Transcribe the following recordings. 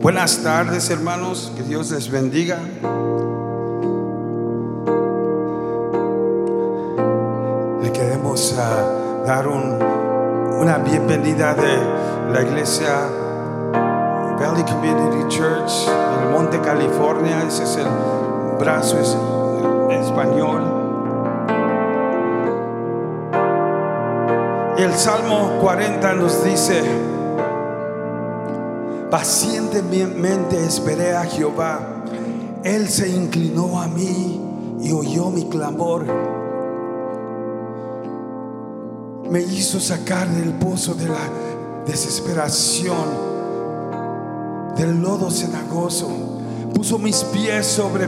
Buenas tardes hermanos, que Dios les bendiga. Le queremos ah, dar un- una bienvenida de la iglesia Valley Community Church el Monte California. Ese es el brazo es en español. El Salmo 40 nos dice, pacientemente esperé a Jehová. Él se inclinó a mí y oyó mi clamor. Me hizo sacar del pozo de la desesperación, del lodo cenagoso. Puso mis pies sobre,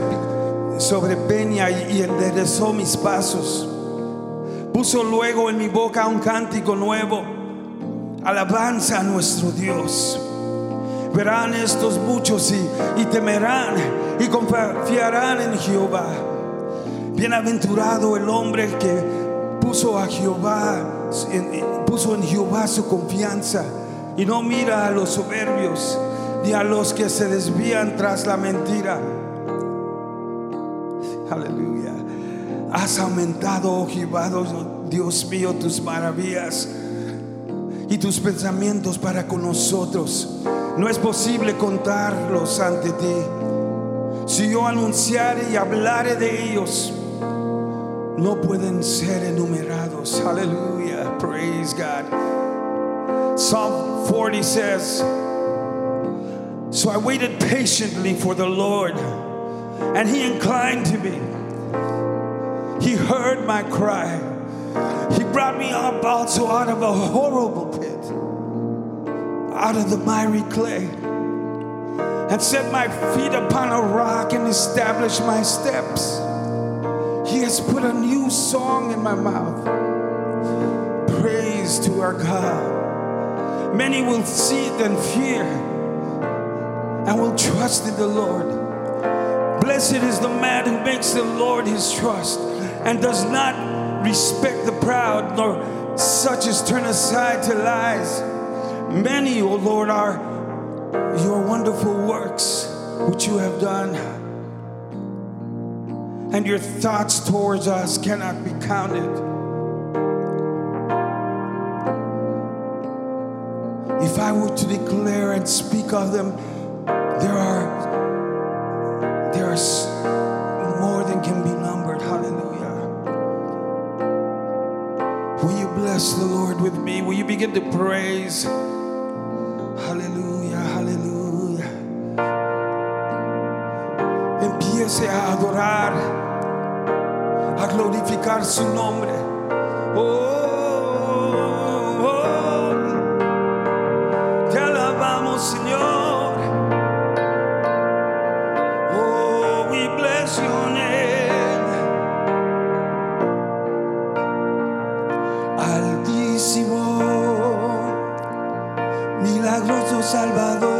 sobre peña y, y enderezó mis pasos. Puso luego en mi boca un cántico nuevo, alabanza a nuestro Dios. Verán estos muchos y, temerán y confiarán en Jehová. Bienaventurado el hombre que puso a Jehová, puso en Jehová su confianza y no mira a los soberbios ni a los que se desvían tras la mentira. Aleluya. Has aumentado, oh Jehová, Dios mío, tus maravillas y tus pensamientos para con nosotros. No es posible contarlos ante ti. Si yo anunciare y hablare de ellos, no pueden ser enumerados. Aleluya. Praise God. Psalm 40 says, So I waited patiently for the Lord, and he inclined to me. He heard my cry. He brought me up also out of a horrible pit, out of the miry clay, and set my feet upon a rock and established my steps. He has put a new song in my mouth. Praise to our God. Many will see it and fear and will trust in the Lord. Blessed is the man who makes the Lord his trust and does not respect the proud, nor such as turn aside to lies. Many, O Lord, are your wonderful works which you have done, and your thoughts towards us cannot be counted. If I were to declare and speak of them, there are there are more than can be numbered. Hallelujah. Will you bless the Lord with me? Will you begin to praise? A adorar, a glorificar su nombre. Oh, oh, te alabamos, Señor. Oh, we bless. Altísimo, milagroso Salvador,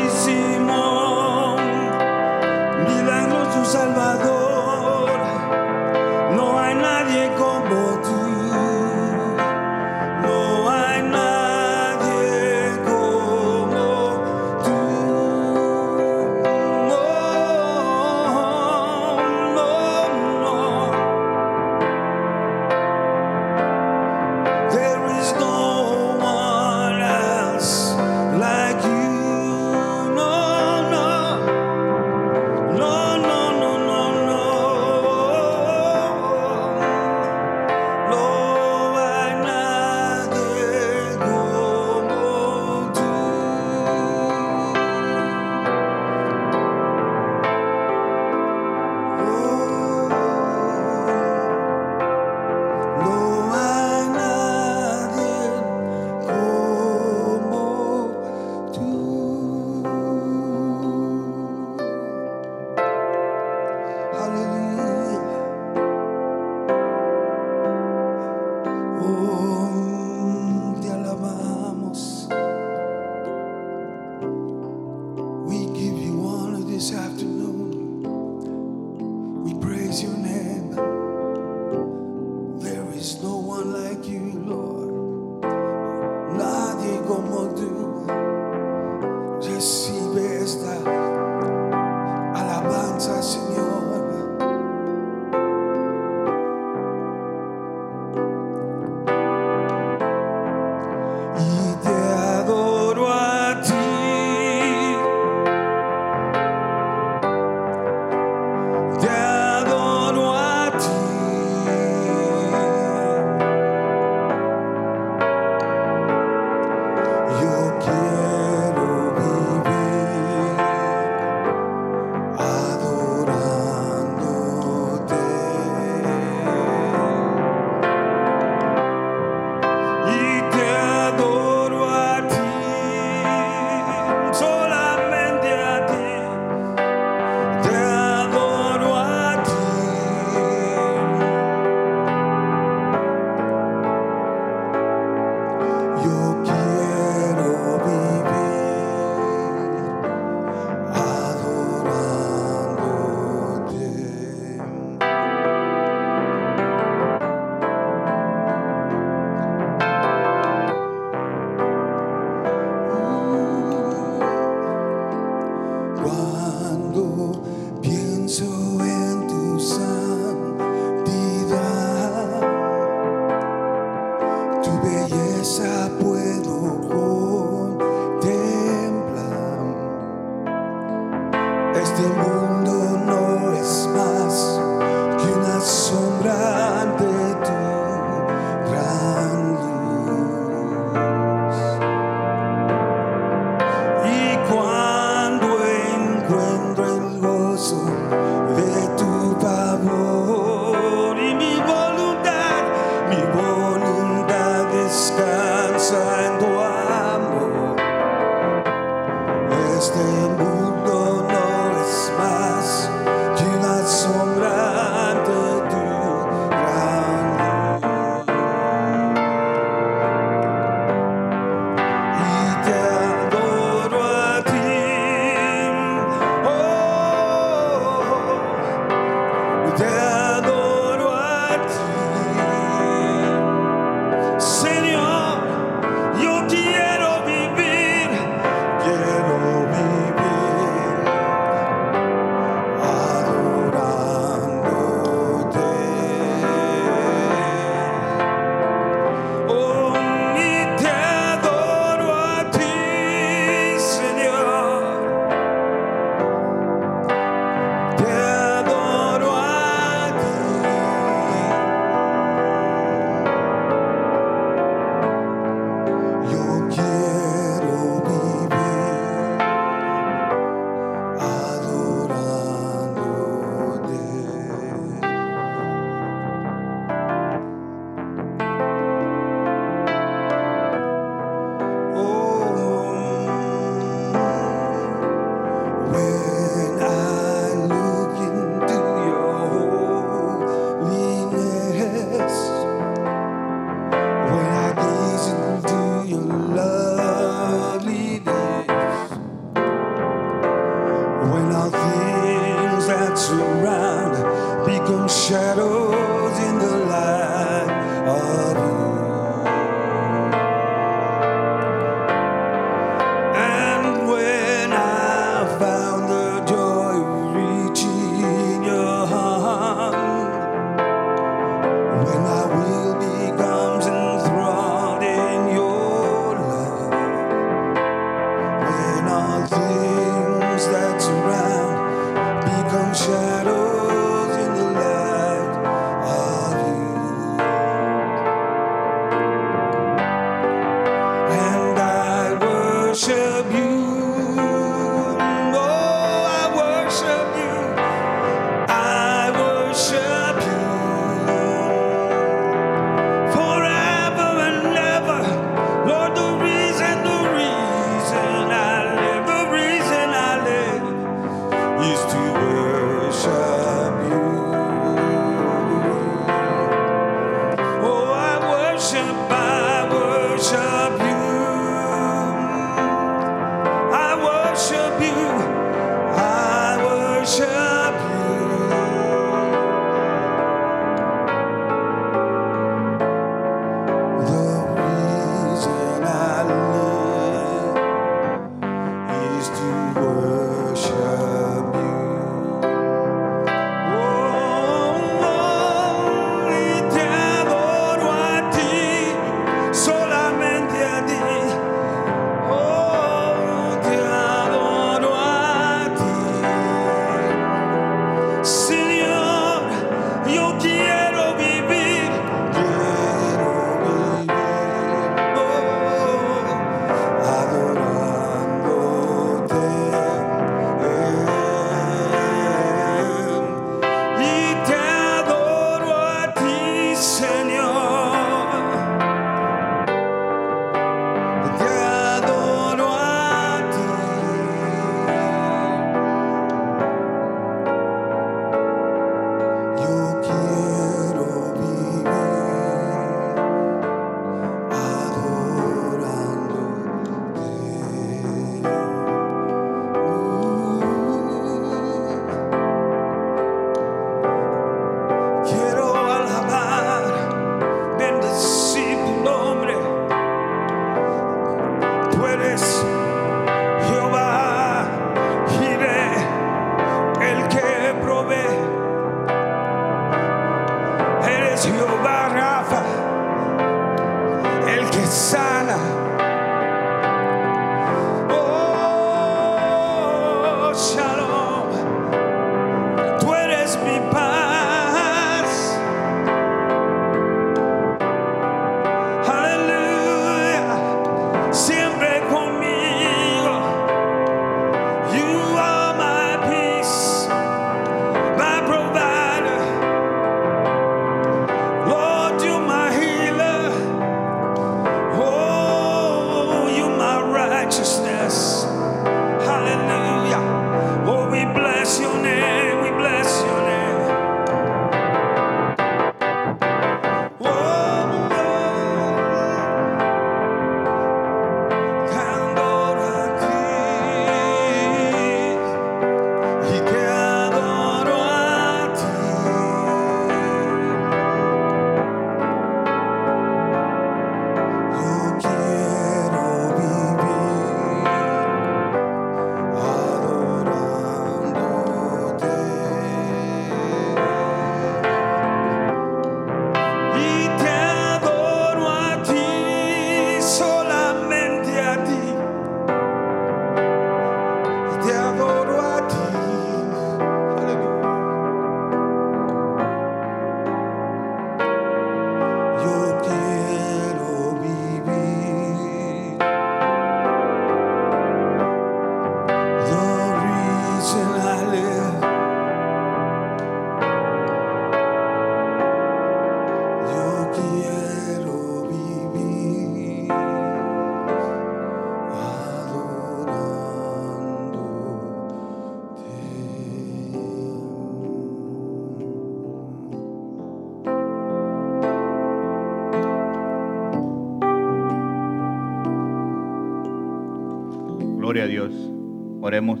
Oremos.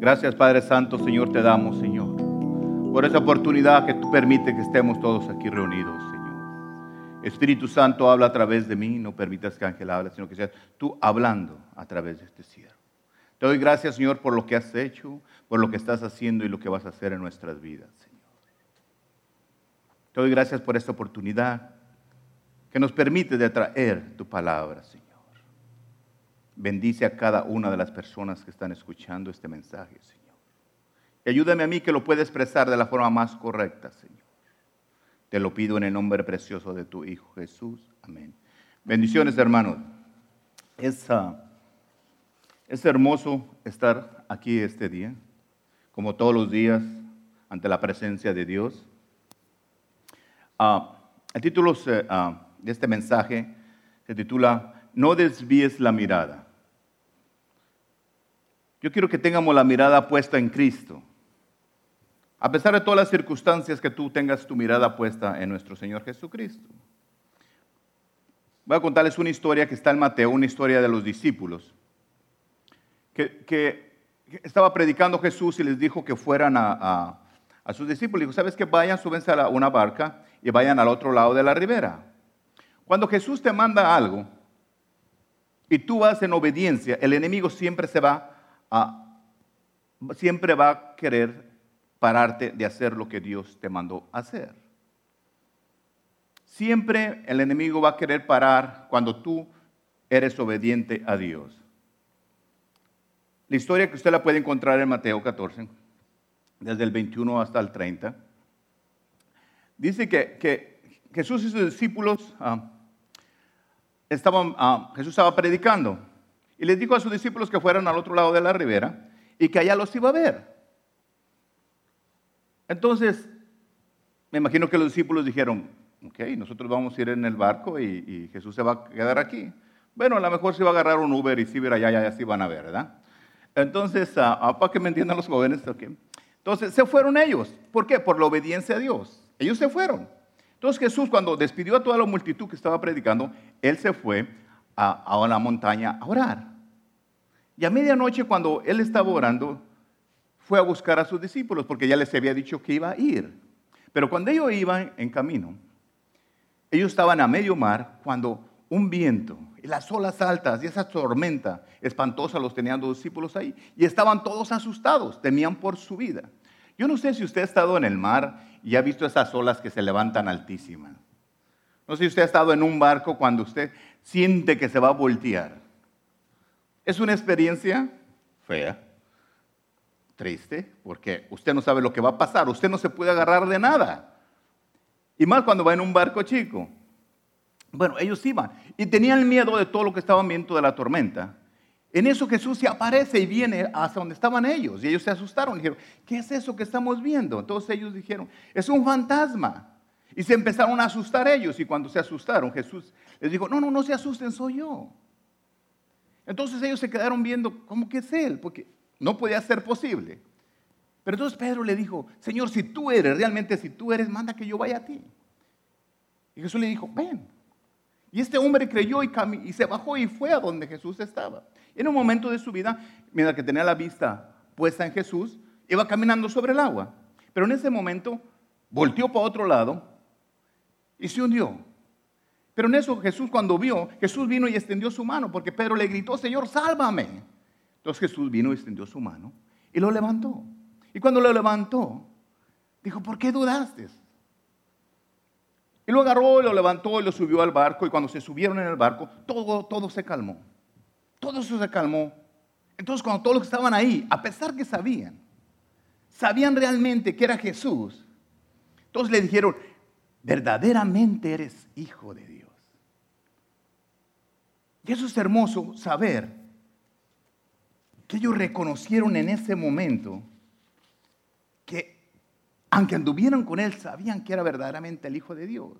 Gracias Padre Santo, Señor, te damos, Señor, por esa oportunidad que tú permites que estemos todos aquí reunidos, Señor. Espíritu Santo, habla a través de mí, no permitas que Ángel hable, sino que seas tú hablando a través de este siervo. Te doy gracias, Señor, por lo que has hecho, por lo que estás haciendo y lo que vas a hacer en nuestras vidas, Señor. Te doy gracias por esta oportunidad que nos permite de traer tu palabra, Señor. Bendice a cada una de las personas que están escuchando este mensaje, Señor. Y ayúdame a mí que lo pueda expresar de la forma más correcta, Señor. Te lo pido en el nombre precioso de tu Hijo Jesús. Amén. Bendiciones, hermanos. Es, ah, es hermoso estar aquí este día, como todos los días, ante la presencia de Dios. Ah, el título se- ah, de este mensaje se titula No desvíes la mirada. Yo quiero que tengamos la mirada puesta en Cristo. A pesar de todas las circunstancias que tú tengas tu mirada puesta en nuestro Señor Jesucristo. Voy a contarles una historia que está en Mateo, una historia de los discípulos, que, estaba predicando Jesús y les dijo que fueran a, a- a sus discípulos. Dijo, ¿sabes qué? Vayan, súbense a una barca y vayan al otro lado de la ribera. Cuando Jesús te manda algo y tú vas en obediencia, el enemigo siempre se va siempre va a querer pararte de hacer lo que Dios te mandó hacer. Siempre el enemigo va a querer parar cuando tú eres obediente a Dios. La historia que usted la puede encontrar en Mateo 14, desde el 21 hasta el 30, dice que, que Jesús y sus discípulos ah, estaban, ah, Jesús estaba predicando y les dijo a sus discípulos que fueran al otro lado de la ribera y que allá los iba a ver. Entonces, me imagino que los discípulos dijeron, ok, nosotros vamos a ir en el barco y, Jesús se va a quedar aquí. Bueno, a lo mejor se va a agarrar un Uber y si ver allá, ya, ya sí van a ver, ¿verdad? Entonces, ah, ah, para que me entiendan los jóvenes, ok. Entonces, se fueron ellos. ¿Por qué? Por la obediencia a Dios. Ellos se fueron. Entonces Jesús cuando despidió a toda la multitud que estaba predicando, él se fue a la montaña a orar. Y a medianoche cuando él estaba orando, fue a buscar a sus discípulos porque ya les había dicho que iba a ir. Pero cuando ellos iban en camino, ellos estaban a medio mar cuando un viento y las olas altas y esa tormenta espantosa los tenían los discípulos ahí y estaban todos asustados, temían por su vida. Yo no sé si usted ha estado en el mar y ha visto esas olas que se levantan altísimas. No sé si usted ha estado en un barco cuando usted siente que se va a voltear. Es una experiencia fea, triste, porque usted no sabe lo que va a pasar, usted no se puede agarrar de nada. Y más cuando va en un barco chico. Bueno, ellos iban y tenían miedo de todo lo que estaban viendo de la tormenta. En eso Jesús se aparece y viene hasta donde estaban ellos. Y ellos se asustaron. Dijeron, ¿qué es eso que estamos viendo? Entonces ellos dijeron, es un fantasma. Y se empezaron a asustar ellos. Y cuando se asustaron, Jesús les dijo, no, no, no se asusten, soy yo. Entonces ellos se quedaron viendo, ¿cómo que es él? Porque no podía ser posible. Pero entonces Pedro le dijo, Señor, si tú eres, realmente si tú eres, manda que yo vaya a ti. Y Jesús le dijo, ven. Y este hombre creyó y, y se bajó y fue a donde Jesús estaba. En un momento de su vida, mientras que tenía la vista puesta en Jesús, iba caminando sobre el agua. Pero en ese momento volteó para otro lado y se hundió. Pero en eso Jesús cuando vio, Jesús vino y extendió su mano, porque Pedro le gritó, Señor, sálvame. Entonces Jesús vino y extendió su mano y lo levantó. Y cuando lo levantó, dijo, ¿por qué dudaste? Y lo agarró y lo levantó y lo subió al barco. Y cuando se subieron en el barco, todo, todo se calmó. Todo eso se calmó. Entonces cuando todos los que estaban ahí, a pesar que sabían, sabían realmente que era Jesús, todos le dijeron, verdaderamente eres hijo de Dios. Eso es hermoso saber que ellos reconocieron en ese momento que aunque anduvieron con él, sabían que era verdaderamente el Hijo de Dios.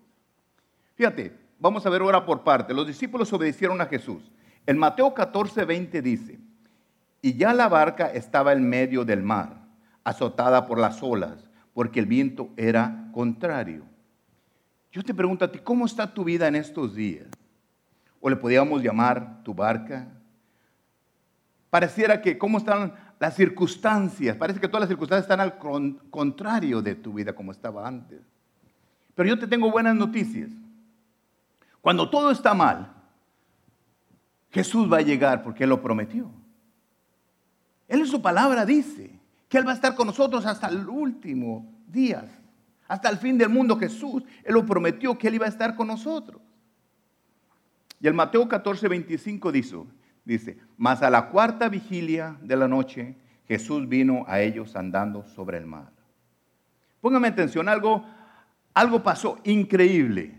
Fíjate, vamos a ver ahora por parte. Los discípulos obedecieron a Jesús. En Mateo 14, 20 dice, y ya la barca estaba en medio del mar, azotada por las olas, porque el viento era contrario. Yo te pregunto a ti, ¿cómo está tu vida en estos días? O le podíamos llamar tu barca. Pareciera que, ¿cómo están las circunstancias? Parece que todas las circunstancias están al contrario de tu vida como estaba antes. Pero yo te tengo buenas noticias. Cuando todo está mal, Jesús va a llegar porque Él lo prometió. Él en su palabra dice que Él va a estar con nosotros hasta el último día, hasta el fin del mundo. Jesús, Él lo prometió que Él iba a estar con nosotros. Y el Mateo 14, 25 dice, dice, mas a la cuarta vigilia de la noche Jesús vino a ellos andando sobre el mar. Póngame atención, algo, algo pasó increíble.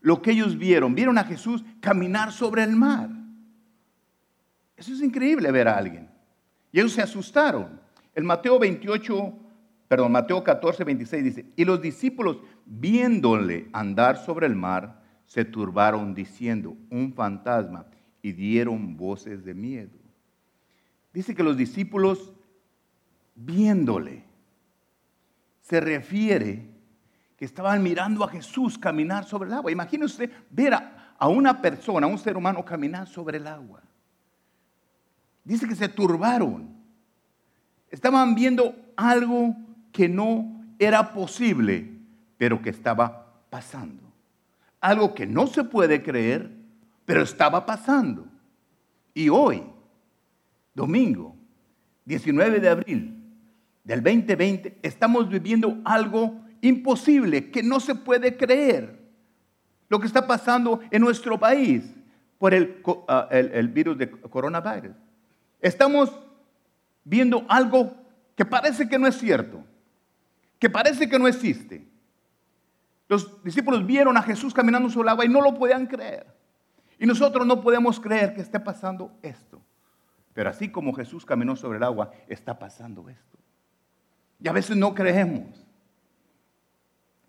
Lo que ellos vieron, vieron a Jesús caminar sobre el mar. Eso es increíble ver a alguien. Y ellos se asustaron. El Mateo 28, perdón, Mateo 14, 26 dice, y los discípulos viéndole andar sobre el mar, se turbaron diciendo, un fantasma, y dieron voces de miedo. Dice que los discípulos, viéndole, se refiere que estaban mirando a Jesús caminar sobre el agua. Imagínese ver a, a una persona, a un ser humano caminar sobre el agua. Dice que se turbaron. Estaban viendo algo que no era posible, pero que estaba pasando algo que no se puede creer, pero estaba pasando. Y hoy, domingo, 19 de abril del 2020, estamos viviendo algo imposible que no se puede creer. Lo que está pasando en nuestro país por el, ah, virus de coronavirus. Estamos viendo algo que parece que no es cierto, que parece que no existe. Los discípulos vieron a Jesús caminando sobre el agua y no lo podían creer. Y nosotros no podemos creer que esté pasando esto. Pero así como Jesús caminó sobre el agua, está pasando esto. Y a veces no creemos.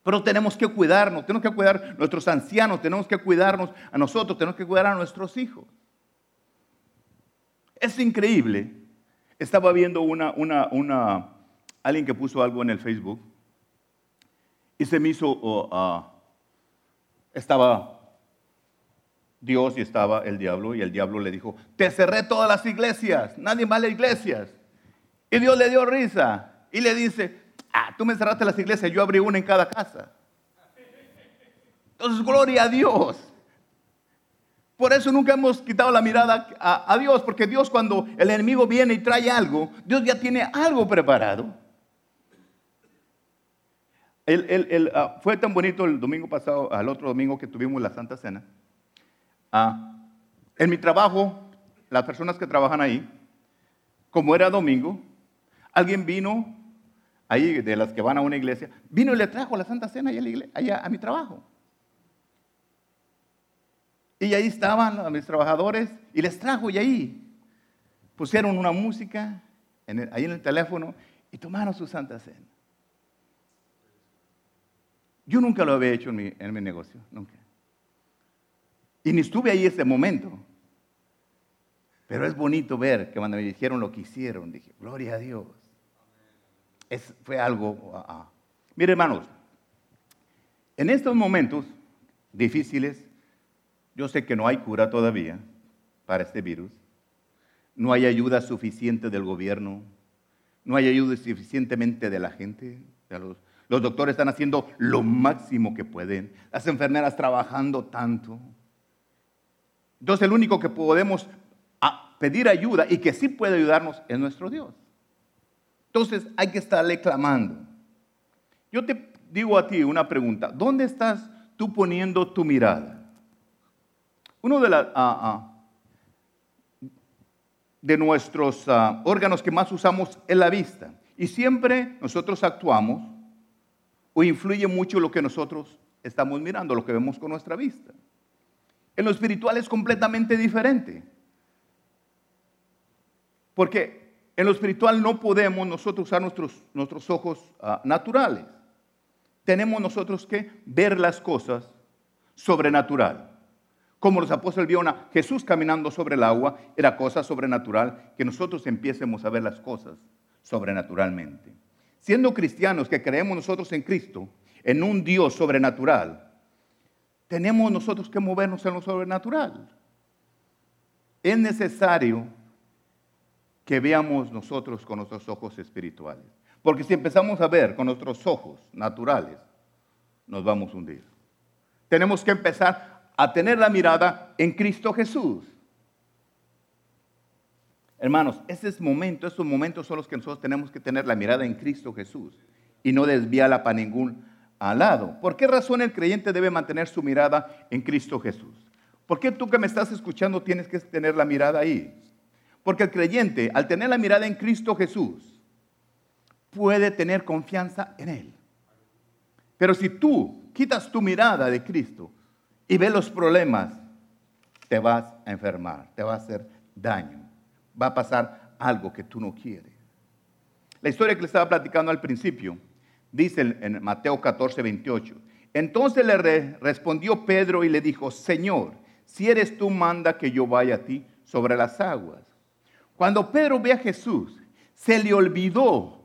Pero tenemos que cuidarnos, tenemos que cuidar a nuestros ancianos, tenemos que cuidarnos a nosotros, tenemos que cuidar a nuestros hijos. Es increíble. Estaba viendo una, una, una, alguien que puso algo en el Facebook y se me hizo, oh, ah, estaba Dios y estaba el diablo y el diablo le dijo, te cerré todas las iglesias, nadie a las iglesias. Y Dios le dio risa y le dice, ah, tú me cerraste las iglesias, yo abrí una en cada casa. Entonces, gloria a Dios. Por eso nunca hemos quitado la mirada a, a, Dios, porque Dios cuando el enemigo viene y trae algo, Dios ya tiene algo preparado. Ah, fue tan bonito el domingo pasado, al otro domingo que tuvimos la Santa Cena. Ah, en mi trabajo, las personas que trabajan ahí, como era domingo, alguien vino ahí de las que van a una iglesia, vino y le trajo la Santa Cena allá, a mi trabajo. Y ahí estaban mis trabajadores y les trajo y ahí pusieron una música ahí en el teléfono y tomaron su Santa Cena. Yo nunca lo había hecho en mi, en mi negocio, nunca. Y ni estuve ahí ese momento. Pero es bonito ver que cuando me dijeron lo que hicieron, dije, gloria a Dios. Es, fue algo... ah, ah. Mire, hermanos, en estos momentos difíciles, yo sé que no hay cura todavía para este virus, no hay ayuda suficiente del gobierno, no hay ayuda suficientemente de la gente, de los, los doctores están haciendo lo máximo que pueden, las enfermeras trabajando tanto. Entonces el único que podemos a- pedir ayuda y que sí puede ayudarnos es nuestro Dios. Entonces hay que estarle clamando. Yo te digo a ti una pregunta. ¿Dónde estás tú poniendo tu mirada? Uno de, ah, ah, de nuestros ah, órganos que más usamos es la vista. Y siempre nosotros actuamos o influye mucho lo que nosotros estamos mirando, lo que vemos con nuestra vista. En lo espiritual es completamente diferente. Porque en lo espiritual no podemos nosotros usar nuestros, nuestros ojos ah, naturales. Tenemos nosotros que ver las cosas sobrenatural. Como los apóstoles vieron a Jesús caminando sobre el agua, era cosa sobrenatural que nosotros empiecemos a ver las cosas sobrenaturalmente. Siendo cristianos que creemos nosotros en Cristo, en un Dios sobrenatural, tenemos nosotros que movernos en lo sobrenatural. Es necesario que veamos nosotros con nuestros ojos espirituales. Porque si empezamos a ver con nuestros ojos naturales, nos vamos a hundir. Tenemos que empezar a tener la mirada en Cristo Jesús. Hermanos, ese es momento, esos momentos son los que nosotros tenemos que tener la mirada en Cristo Jesús y no desviarla para ningún lado. ¿Por qué razón el creyente debe mantener su mirada en Cristo Jesús? ¿Por qué tú que me estás escuchando tienes que tener la mirada ahí? Porque el creyente, al tener la mirada en Cristo Jesús, puede tener confianza en Él. Pero si tú quitas tu mirada de Cristo y ves los problemas, te vas a enfermar, te va a hacer daño, va a pasar algo que tú no quieres. La historia que le estaba platicando al principio dice en- Mateo 14, 28. Entonces le re- respondió Pedro y le dijo, Señor, si eres tú, manda que yo vaya a ti sobre las aguas. Cuando Pedro ve a Jesús, se le olvidó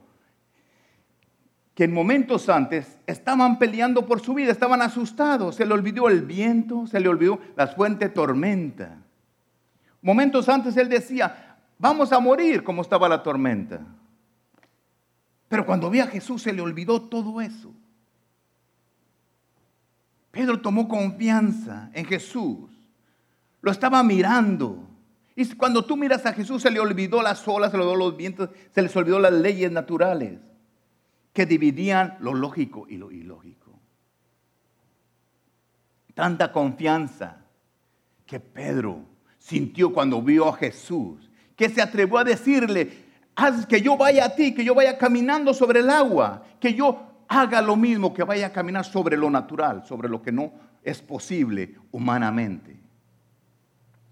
que en momentos antes estaban peleando por su vida, estaban asustados, se le olvidó el viento, se le olvidó la fuente tormenta. Momentos antes él decía, vamos a morir como estaba la tormenta. Pero cuando vi a Jesús se le olvidó todo eso. Pedro tomó confianza en Jesús. Lo estaba mirando. Y cuando tú miras a Jesús se le olvidó las olas, se le olvidó los vientos, se les olvidó las leyes naturales que dividían lo lógico y lo ilógico. Tanta confianza que Pedro sintió cuando vio a Jesús, que se atrevió a decirle, haz que yo vaya a ti, que yo vaya caminando sobre el agua, que yo haga lo mismo, que vaya a caminar sobre lo natural, sobre lo que no es posible humanamente.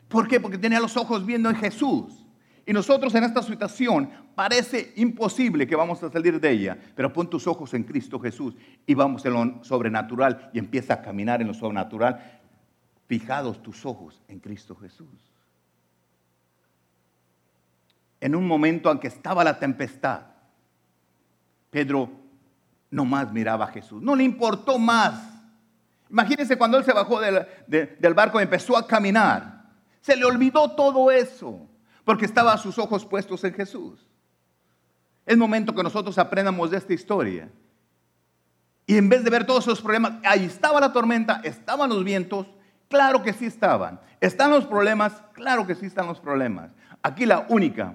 ¿Por qué? Porque tenía los ojos viendo en Jesús. Y nosotros en esta situación parece imposible que vamos a salir de ella, pero pon tus ojos en Cristo Jesús y vamos en lo sobrenatural y empieza a caminar en lo sobrenatural, fijados tus ojos en Cristo Jesús. En un momento en que estaba la tempestad, Pedro no más miraba a Jesús, no le importó más. Imagínense cuando él se bajó del, de- del barco y empezó a caminar, se le olvidó todo eso porque estaba sus ojos puestos en Jesús. Es momento que nosotros aprendamos de esta historia. Y en vez de ver todos esos problemas, ahí estaba la tormenta, estaban los vientos, claro que sí estaban. ¿Están los problemas? Claro que sí están los problemas. Aquí la única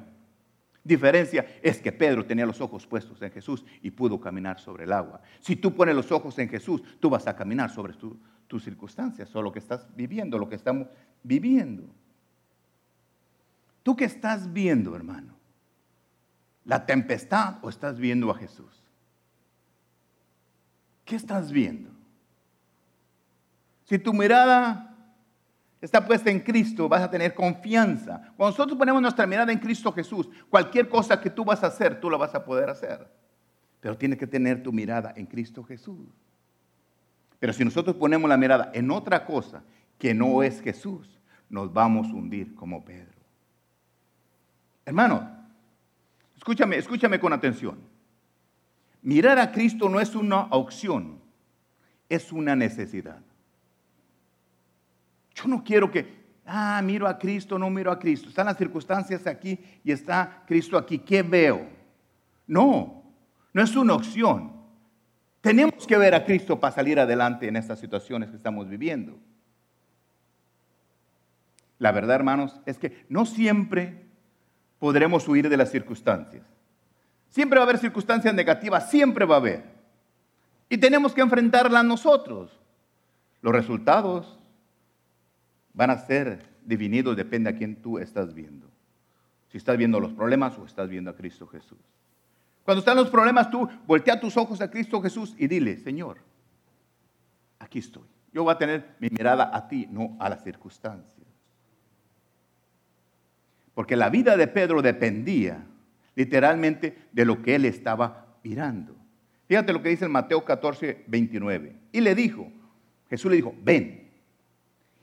diferencia es que Pedro tenía los ojos puestos en Jesús y pudo caminar sobre el agua. Si tú pones los ojos en Jesús, tú vas a caminar sobre tu- tus circunstancias o lo que estás viviendo, lo que estamos viviendo. ¿Tú qué estás viendo, hermano? ¿La tempestad o estás viendo a Jesús? ¿Qué estás viendo? Si tu mirada está puesta en Cristo, vas a tener confianza. Cuando nosotros ponemos nuestra mirada en Cristo Jesús, cualquier cosa que tú vas a hacer, tú la vas a poder hacer. Pero tienes que tener tu mirada en Cristo Jesús. Pero si nosotros ponemos la mirada en otra cosa que no es Jesús, nos vamos a hundir como Pedro. Hermano, escúchame, escúchame con atención. Mirar a Cristo no es una opción, es una necesidad. Yo no quiero que, ah, miro a Cristo, no miro a Cristo. Están las circunstancias aquí y está Cristo aquí. ¿Qué veo? No, no es una opción. Tenemos que ver a Cristo para salir adelante en estas situaciones que estamos viviendo. La verdad, hermanos, es que no siempre podremos huir de las circunstancias. Siempre va a haber circunstancias negativas, siempre va a haber. Y tenemos que enfrentarlas nosotros. Los resultados van a ser definidos, depende a quién tú estás viendo. Si estás viendo los problemas o estás viendo a Cristo Jesús. Cuando están los problemas, tú voltea tus ojos a Cristo Jesús y dile, Señor, aquí estoy. Yo voy a tener mi mirada a ti, no a las circunstancias. Porque la vida de Pedro dependía literalmente de lo que él estaba mirando. Fíjate lo que dice en Mateo 14, 29. Y le dijo, Jesús le dijo, ven.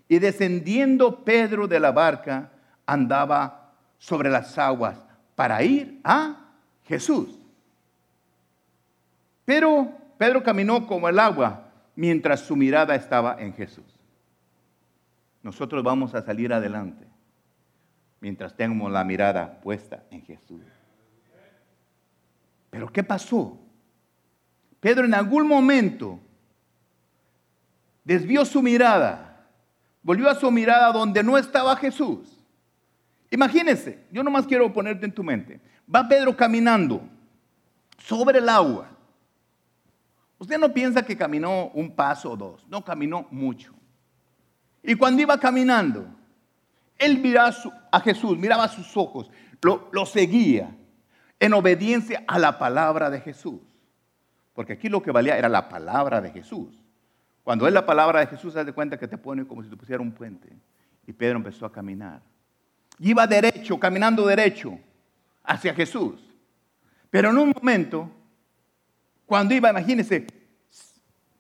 Y descendiendo Pedro de la barca, andaba sobre las aguas para ir a Jesús. Pero Pedro caminó como el agua mientras su mirada estaba en Jesús. Nosotros vamos a salir adelante mientras tengamos la mirada puesta en Jesús. Pero ¿qué pasó? Pedro en algún momento desvió su mirada, volvió a su mirada donde no estaba Jesús. Imagínense, yo nomás quiero ponerte en tu mente. Va Pedro caminando sobre el agua. Usted no piensa que caminó un paso o dos, no caminó mucho. Y cuando iba caminando, él miraba a Jesús, miraba sus ojos, lo, lo seguía en obediencia a la palabra de Jesús. Porque aquí lo que valía era la palabra de Jesús. Cuando es la palabra de Jesús, se de cuenta que te pone como si te pusiera un puente. Y Pedro empezó a caminar. Y iba derecho, caminando derecho hacia Jesús. Pero en un momento, cuando iba, imagínense,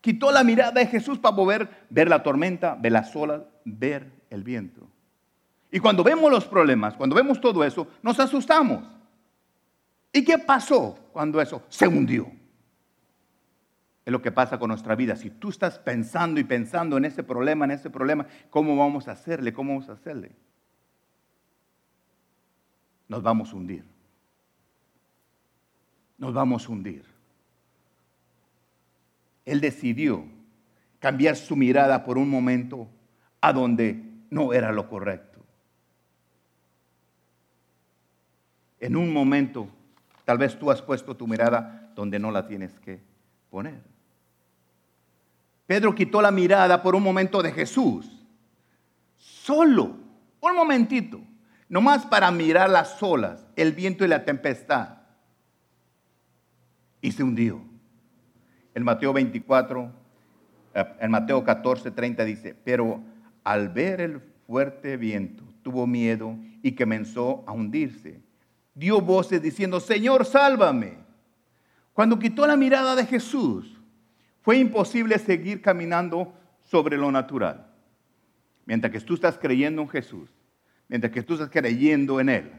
quitó la mirada de Jesús para poder ver la tormenta, ver las olas, ver el viento. Y cuando vemos los problemas, cuando vemos todo eso, nos asustamos. ¿Y qué pasó cuando eso se hundió? Es lo que pasa con nuestra vida. Si tú estás pensando y pensando en ese problema, en ese problema, ¿cómo vamos a hacerle? ¿Cómo vamos a hacerle? Nos vamos a hundir. Nos vamos a hundir. Él decidió cambiar su mirada por un momento a donde no era lo correcto. En un momento, tal vez tú has puesto tu mirada donde no la tienes que poner. Pedro quitó la mirada por un momento de Jesús, solo, un momentito, nomás para mirar las olas, el viento y la tempestad. Y se hundió. En Mateo 24, eh, en Mateo 14, 30 dice, pero al ver el fuerte viento, tuvo miedo y comenzó a hundirse dio voces diciendo, Señor, sálvame. Cuando quitó la mirada de Jesús, fue imposible seguir caminando sobre lo natural. Mientras que tú estás creyendo en Jesús, mientras que tú estás creyendo en Él,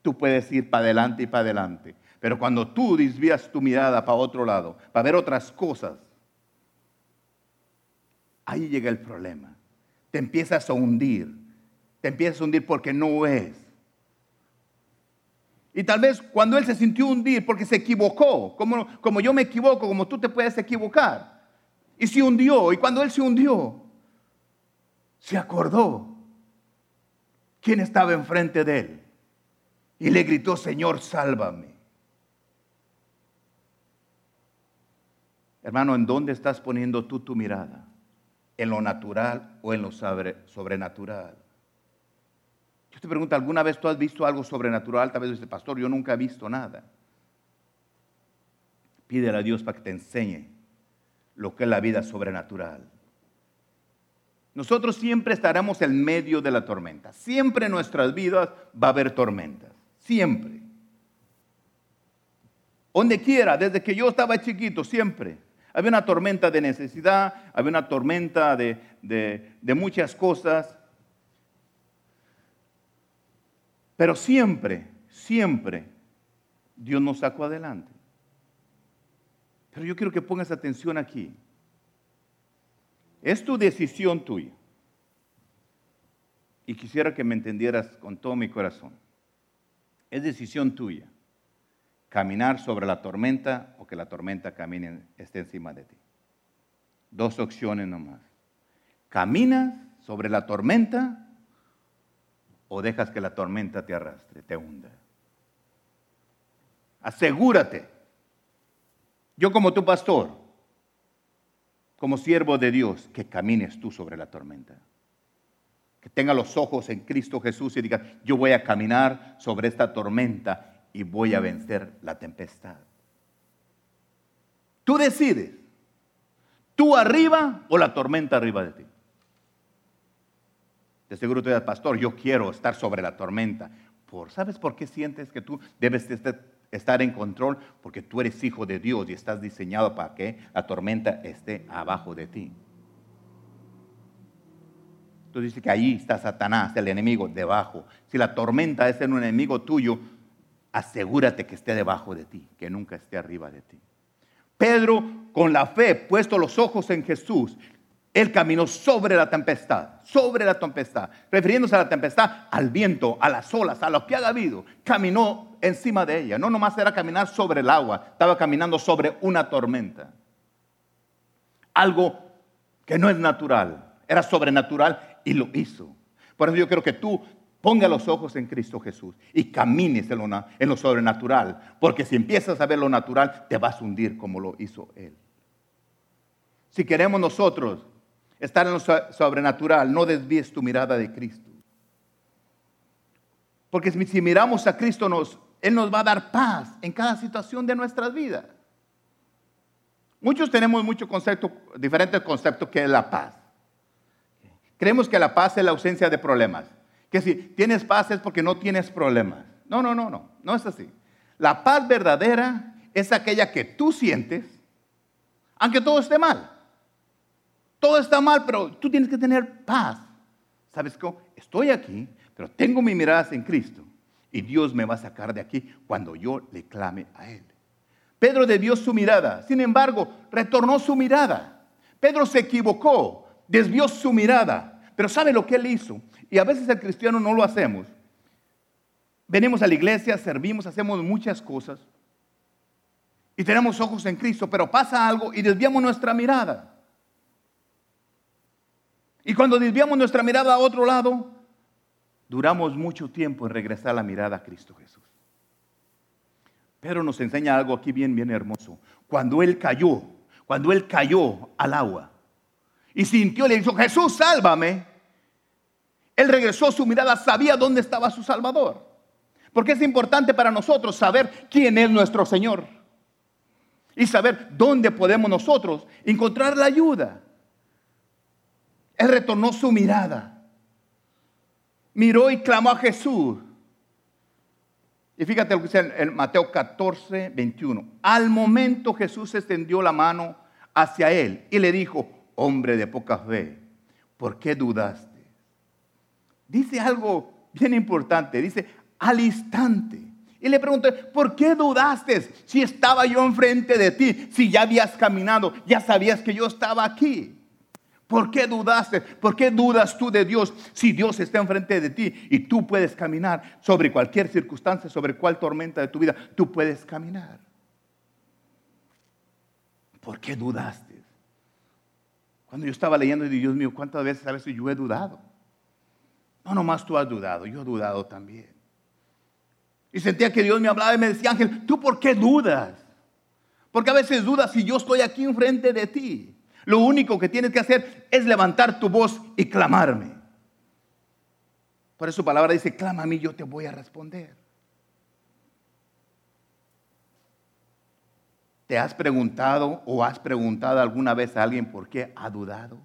tú puedes ir para adelante y para adelante. Pero cuando tú desvías tu mirada para otro lado, para ver otras cosas, ahí llega el problema. Te empiezas a hundir. Te empiezas a hundir porque no es y tal vez cuando él se sintió hundir porque se equivocó, como, como yo me equivoco, como tú te puedes equivocar. Y se hundió. Y cuando él se hundió, se acordó quién estaba enfrente de él. Y le gritó, Señor, sálvame. Hermano, ¿en dónde estás poniendo tú tu mirada? ¿En lo natural o en lo sobrenatural? Yo te pregunto, ¿alguna vez tú has visto algo sobrenatural? Tal vez dice, pastor, yo nunca he visto nada. Pídele a Dios para que te enseñe lo que es la vida sobrenatural. Nosotros siempre estaremos en medio de la tormenta. Siempre en nuestras vidas va a haber tormentas. Siempre. Donde quiera, desde que yo estaba chiquito, siempre. Había una tormenta de necesidad, había una tormenta de, de muchas cosas. Pero siempre, siempre Dios nos sacó adelante. Pero yo quiero que pongas atención aquí. Es tu decisión tuya. Y quisiera que me entendieras con todo mi corazón. Es decisión tuya caminar sobre la tormenta o que la tormenta camine, esté encima de ti. Dos opciones nomás. ¿Caminas sobre la tormenta o dejas que la tormenta te arrastre, te hunda? Asegúrate. Yo como tu pastor, como siervo de Dios, que camines tú sobre la tormenta. Que tenga los ojos en Cristo Jesús y diga, yo voy a caminar sobre esta tormenta y voy a vencer la tempestad. Tú decides, tú arriba o la tormenta arriba de ti. De seguro tú dices, pastor, yo quiero estar sobre la tormenta. Por, ¿Sabes por qué sientes que tú debes estar en control? Porque tú eres hijo de Dios y estás diseñado para que la tormenta esté abajo de ti. Tú dices que ahí está Satanás, el enemigo, debajo. Si la tormenta es un enemigo tuyo, asegúrate que esté debajo de ti, que nunca esté arriba de ti. Pedro, con la fe, puesto los ojos en Jesús, él caminó sobre la tempestad, sobre la tempestad, refiriéndose a la tempestad, al viento, a las olas, a lo que haya habido, caminó encima de ella. No nomás era caminar sobre el agua, estaba caminando sobre una tormenta. Algo que no es natural, era sobrenatural y lo hizo. Por eso yo creo que tú Ponga los ojos en Cristo Jesús y camines en lo, en lo sobrenatural, porque si empiezas a ver lo natural, te vas a hundir como lo hizo Él. Si queremos nosotros estar en lo sobrenatural, no desvíes tu mirada de Cristo. Porque si miramos a Cristo, nos, Él nos va a dar paz en cada situación de nuestras vidas. Muchos tenemos muchos conceptos, diferentes conceptos que es la paz. Creemos que la paz es la ausencia de problemas que si tienes paz es porque no tienes problemas. No, no, no, no, no es así. La paz verdadera es aquella que tú sientes, aunque todo esté mal. Todo está mal, pero tú tienes que tener paz. ¿Sabes cómo? Estoy aquí, pero tengo mi mirada en Cristo. Y Dios me va a sacar de aquí cuando yo le clame a Él. Pedro desvió su mirada, sin embargo, retornó su mirada. Pedro se equivocó, desvió su mirada. Pero ¿sabe lo que él hizo? Y a veces el cristiano no lo hacemos. Venimos a la iglesia, servimos, hacemos muchas cosas. Y tenemos ojos en Cristo, pero pasa algo y desviamos nuestra mirada. Y cuando desviamos nuestra mirada a otro lado, duramos mucho tiempo en regresar la mirada a Cristo Jesús. Pero nos enseña algo aquí bien, bien hermoso. Cuando Él cayó, cuando Él cayó al agua y sintió, le dijo, Jesús, sálvame. Él regresó su mirada, sabía dónde estaba su Salvador. Porque es importante para nosotros saber quién es nuestro Señor. Y saber dónde podemos nosotros encontrar la ayuda. Él retornó su mirada. Miró y clamó a Jesús. Y fíjate lo que dice en Mateo 14, 21. Al momento Jesús extendió la mano hacia él y le dijo, hombre de poca fe, ¿por qué dudaste? dice algo bien importante. Dice, al instante. Y le pregunté, ¿por qué dudaste si estaba yo enfrente de ti? Si ya habías caminado, ya sabías que yo estaba aquí. ¿Por qué dudaste? ¿Por qué dudas tú de Dios si Dios está enfrente de ti y tú puedes caminar sobre cualquier circunstancia, sobre cuál tormenta de tu vida, tú puedes caminar? ¿Por qué dudaste? Cuando yo estaba leyendo, Dios mío, ¿cuántas veces a veces yo he dudado? No, nomás tú has dudado, yo he dudado también. Y sentía que Dios me hablaba y me decía, Ángel, ¿tú por qué dudas? Porque a veces dudas si yo estoy aquí enfrente de ti. Lo único que tienes que hacer es levantar tu voz y clamarme. Por eso palabra dice, clama a mí, yo te voy a responder. ¿Te has preguntado o has preguntado alguna vez a alguien por qué ha dudado?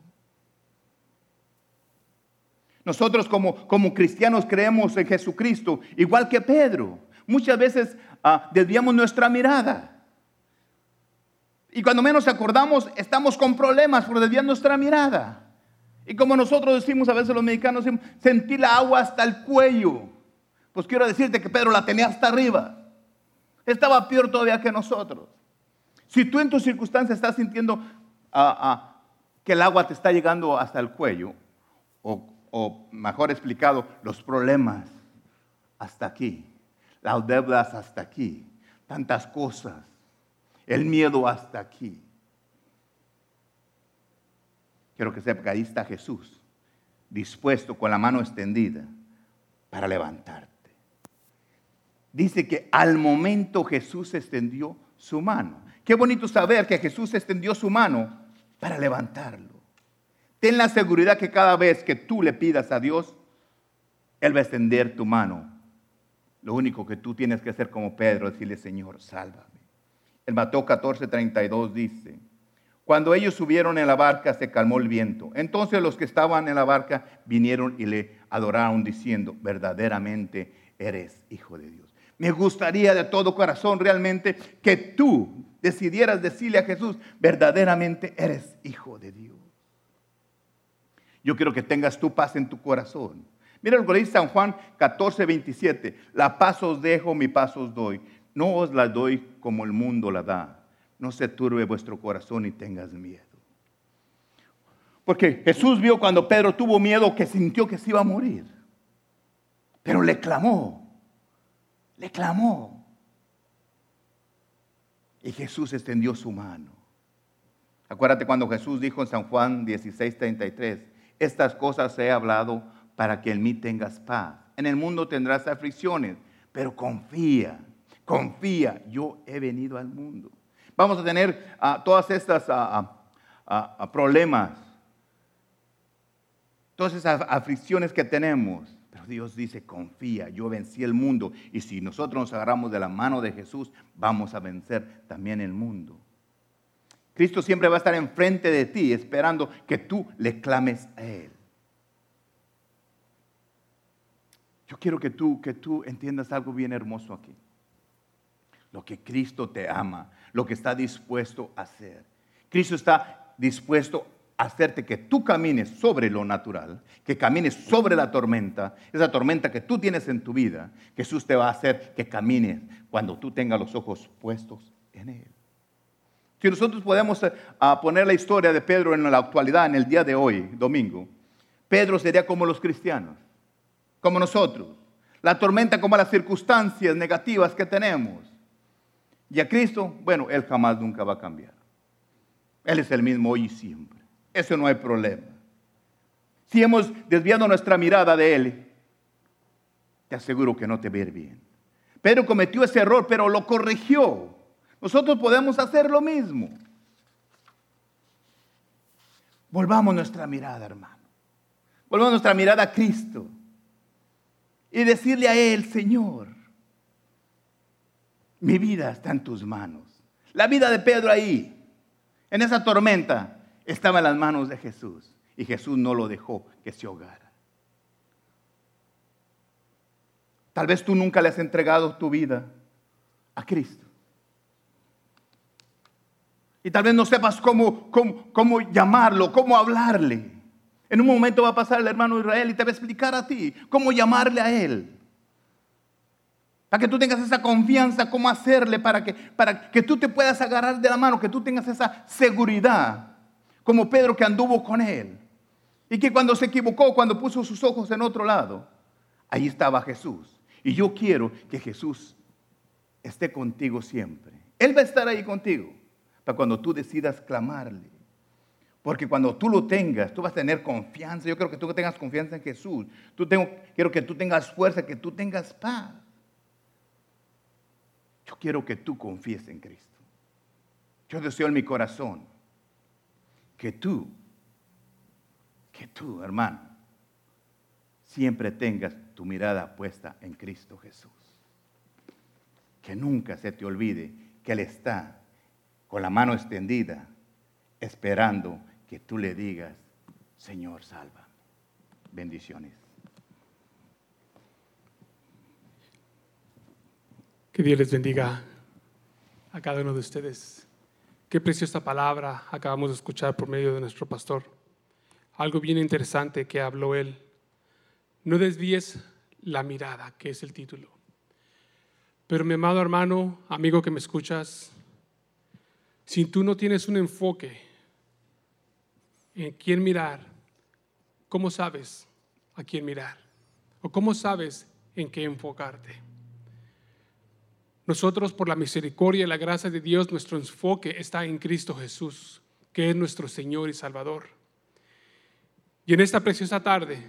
Nosotros como, como cristianos creemos en Jesucristo, igual que Pedro. Muchas veces ah, desviamos nuestra mirada. Y cuando menos acordamos, estamos con problemas por desviar nuestra mirada. Y como nosotros decimos a veces los mexicanos, sentir la agua hasta el cuello. Pues quiero decirte que Pedro la tenía hasta arriba. Estaba peor todavía que nosotros. Si tú en tus circunstancias estás sintiendo ah, ah, que el agua te está llegando hasta el cuello, o mejor explicado, los problemas hasta aquí, las deudas hasta aquí, tantas cosas, el miedo hasta aquí. Quiero que sepa que ahí está Jesús, dispuesto con la mano extendida para levantarte. Dice que al momento Jesús extendió su mano. Qué bonito saber que Jesús extendió su mano para levantarlo. Ten la seguridad que cada vez que tú le pidas a Dios, Él va a extender tu mano. Lo único que tú tienes que hacer como Pedro es decirle, Señor, sálvame. El Mateo 14:32 dice, cuando ellos subieron en la barca se calmó el viento. Entonces los que estaban en la barca vinieron y le adoraron diciendo, verdaderamente eres hijo de Dios. Me gustaría de todo corazón realmente que tú decidieras decirle a Jesús, verdaderamente eres hijo de Dios. Yo quiero que tengas tu paz en tu corazón. Mira lo que dice San Juan 14, 27. La paz os dejo, mi paz os doy. No os la doy como el mundo la da. No se turbe vuestro corazón y tengas miedo. Porque Jesús vio cuando Pedro tuvo miedo que sintió que se iba a morir. Pero le clamó le clamó. Y Jesús extendió su mano. Acuérdate cuando Jesús dijo en San Juan 16, 33, estas cosas he hablado para que en mí tengas paz. En el mundo tendrás aflicciones, pero confía, confía, yo he venido al mundo. Vamos a tener uh, todas estas uh, problemas, todas esas aflicciones que tenemos. Pero Dios dice, confía, yo vencí el mundo. Y si nosotros nos agarramos de la mano de Jesús, vamos a vencer también el mundo. Cristo siempre va a estar enfrente de ti, esperando que tú le clames a Él. Yo quiero que tú, que tú entiendas algo bien hermoso aquí. Lo que Cristo te ama, lo que está dispuesto a hacer. Cristo está dispuesto hacerte que tú camines sobre lo natural, que camines sobre la tormenta, esa tormenta que tú tienes en tu vida, Jesús te va a hacer que camines cuando tú tengas los ojos puestos en Él. Si nosotros podemos eh, poner la historia de Pedro en la actualidad, en el día de hoy, domingo, Pedro sería como los cristianos, como nosotros. La tormenta como las circunstancias negativas que tenemos. Y a Cristo, bueno, Él jamás nunca va a cambiar. Él es el mismo hoy y siempre. Eso no hay problema. Si hemos desviado nuestra mirada de Él, te aseguro que no te va a ir bien. Pedro cometió ese error, pero lo corrigió. Nosotros podemos hacer lo mismo. Volvamos nuestra mirada, hermano. Volvamos nuestra mirada a Cristo. Y decirle a Él, Señor, mi vida está en tus manos. La vida de Pedro ahí, en esa tormenta, estaba en las manos de Jesús y Jesús no lo dejó que se ahogara. Tal vez tú nunca le has entregado tu vida a Cristo. Y tal vez no sepas cómo, cómo, cómo llamarlo, cómo hablarle. En un momento va a pasar el hermano Israel y te va a explicar a ti cómo llamarle a él. Para que tú tengas esa confianza, cómo hacerle, para que, para que tú te puedas agarrar de la mano, que tú tengas esa seguridad como Pedro que anduvo con él. Y que cuando se equivocó, cuando puso sus ojos en otro lado, ahí estaba Jesús. Y yo quiero que Jesús esté contigo siempre. Él va a estar ahí contigo para cuando tú decidas clamarle. Porque cuando tú lo tengas, tú vas a tener confianza. Yo quiero que tú tengas confianza en Jesús. Tú tengo, quiero que tú tengas fuerza, que tú tengas paz. Yo quiero que tú confíes en Cristo. Yo deseo en mi corazón que tú, que tú, hermano, siempre tengas tu mirada puesta en Cristo Jesús. Que nunca se te olvide que Él está con la mano extendida, esperando que tú le digas, Señor, salva. Bendiciones. Que Dios les bendiga a cada uno de ustedes. Qué preciosa palabra acabamos de escuchar por medio de nuestro pastor. Algo bien interesante que habló él. No desvíes la mirada, que es el título. Pero mi amado hermano, amigo que me escuchas, si tú no tienes un enfoque en quién mirar, ¿cómo sabes a quién mirar? ¿O cómo sabes en qué enfocarte? Nosotros, por la misericordia y la gracia de Dios, nuestro enfoque está en Cristo Jesús, que es nuestro Señor y Salvador. Y en esta preciosa tarde,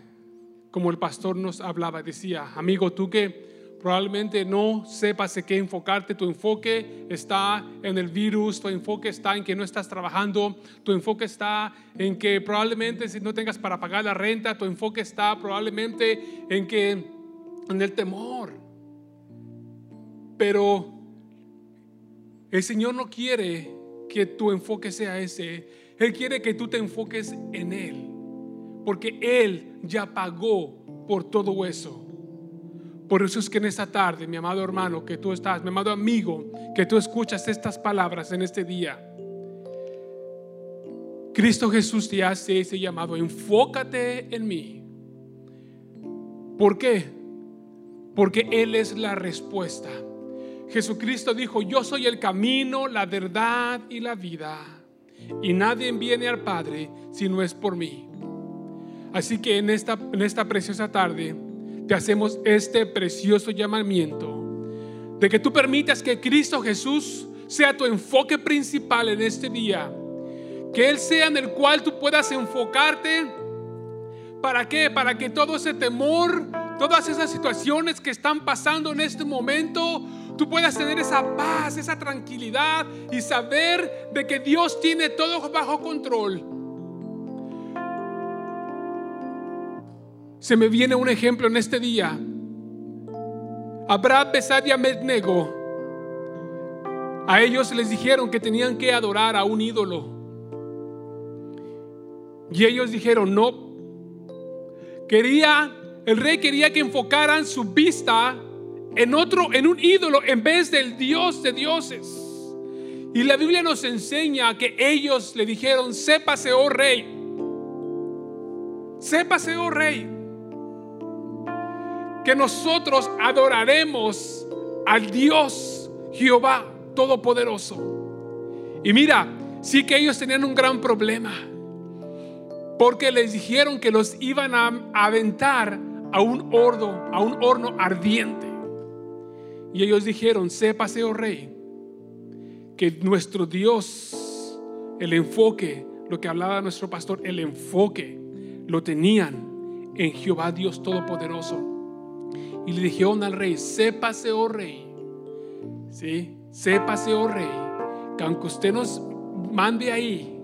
como el pastor nos hablaba, decía, amigo, tú que probablemente no sepas de qué enfocarte, tu enfoque está en el virus, tu enfoque está en que no estás trabajando, tu enfoque está en que probablemente si no tengas para pagar la renta, tu enfoque está probablemente en que en el temor. Pero el Señor no quiere que tu enfoque sea ese. Él quiere que tú te enfoques en Él. Porque Él ya pagó por todo eso. Por eso es que en esta tarde, mi amado hermano, que tú estás, mi amado amigo, que tú escuchas estas palabras en este día. Cristo Jesús te hace ese llamado, enfócate en mí. ¿Por qué? Porque Él es la respuesta. Jesucristo dijo, yo soy el camino, la verdad y la vida. Y nadie viene al Padre si no es por mí. Así que en esta, en esta preciosa tarde, te hacemos este precioso llamamiento de que tú permitas que Cristo Jesús sea tu enfoque principal en este día. Que Él sea en el cual tú puedas enfocarte. ¿Para qué? Para que todo ese temor, todas esas situaciones que están pasando en este momento, tú puedas tener esa paz, esa tranquilidad y saber de que Dios tiene todo bajo control. Se me viene un ejemplo en este día. Abraham, Besad y Abednego. A ellos les dijeron que tenían que adorar a un ídolo. Y ellos dijeron, no. Quería, el rey quería que enfocaran su vista en otro, en un ídolo, en vez del Dios de dioses. Y la Biblia nos enseña que ellos le dijeron, sépase, oh rey. Sépase, oh rey que nosotros adoraremos al Dios Jehová Todopoderoso. Y mira, sí que ellos tenían un gran problema, porque les dijeron que los iban a aventar a un horno, a un horno ardiente. Y ellos dijeron, sépase, oh rey, que nuestro Dios, el enfoque, lo que hablaba nuestro pastor, el enfoque, lo tenían en Jehová Dios Todopoderoso. Y le dijeron al rey, sépase, oh rey, ¿sí? Sépase, oh rey, que aunque usted nos mande ahí,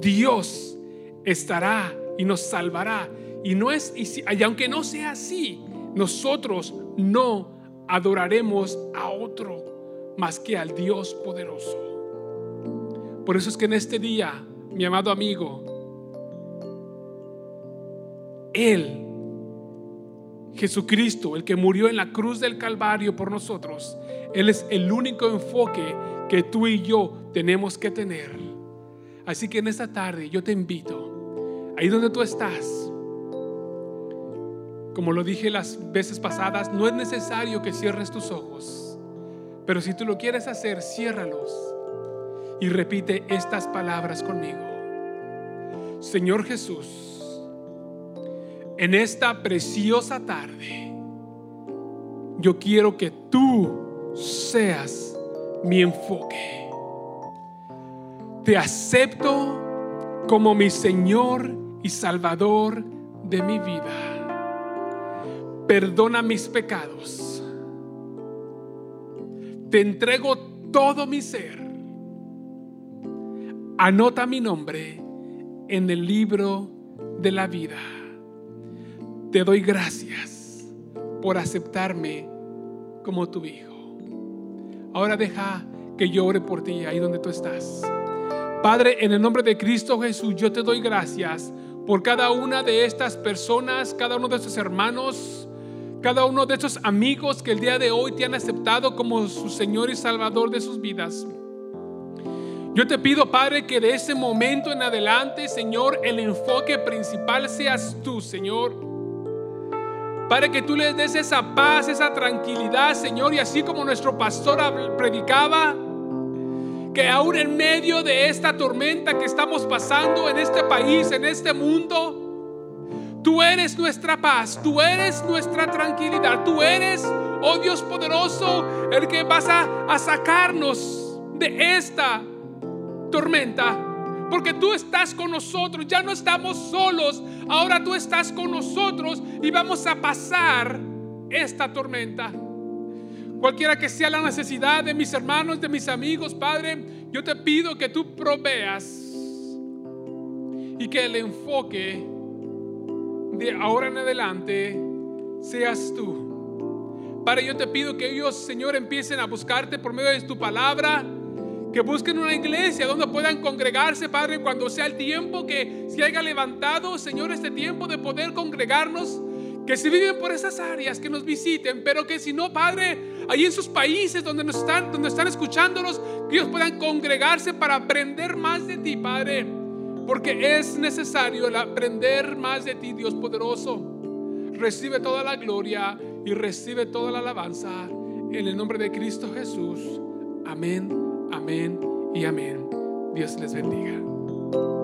Dios estará y nos salvará. Y no es, y, aunque no sea así, nosotros no adoraremos a otro más que al Dios poderoso. Por eso es que en este día, mi amado amigo, Él Jesucristo, el que murió en la cruz del Calvario por nosotros, Él es el único enfoque que tú y yo tenemos que tener. Así que en esta tarde yo te invito, ahí donde tú estás, como lo dije las veces pasadas, no es necesario que cierres tus ojos, pero si tú lo quieres hacer, ciérralos y repite estas palabras conmigo. Señor Jesús, en esta preciosa tarde, yo quiero que tú seas mi enfoque. Te acepto como mi Señor y Salvador de mi vida. Perdona mis pecados. Te entrego todo mi ser. Anota mi nombre en el libro de la vida te doy gracias por aceptarme como tu hijo. Ahora deja que yo ore por ti ahí donde tú estás. Padre, en el nombre de Cristo Jesús, yo te doy gracias por cada una de estas personas, cada uno de estos hermanos, cada uno de estos amigos que el día de hoy te han aceptado como su Señor y Salvador de sus vidas. Yo te pido, Padre, que de ese momento en adelante, Señor, el enfoque principal seas tú, Señor. Padre, que tú les des esa paz, esa tranquilidad, Señor, y así como nuestro pastor predicaba, que aún en medio de esta tormenta que estamos pasando en este país, en este mundo, tú eres nuestra paz, tú eres nuestra tranquilidad, tú eres, oh Dios poderoso, el que vas a, sacarnos de esta tormenta. Porque tú estás con nosotros, ya no estamos solos, ahora tú estás con nosotros y vamos a pasar esta tormenta. Cualquiera que sea la necesidad de mis hermanos, de mis amigos, Padre, yo te pido que tú proveas y que el enfoque de ahora en adelante seas tú. Padre, yo te pido que ellos, Señor, empiecen a buscarte por medio de tu palabra, que busquen una iglesia donde puedan congregarse, Padre, cuando sea el tiempo que se haya levantado, Señor, este tiempo de poder congregarnos. Que si viven por esas áreas, que nos visiten, pero que si no, Padre, ahí en sus países donde están, donde están escuchándonos, que ellos puedan congregarse para aprender más de ti, Padre. Porque es necesario el aprender más de ti, Dios poderoso. Recibe toda la gloria y recibe toda la alabanza en el nombre de Cristo Jesús. Amén, amén y amén. Dios les bendiga.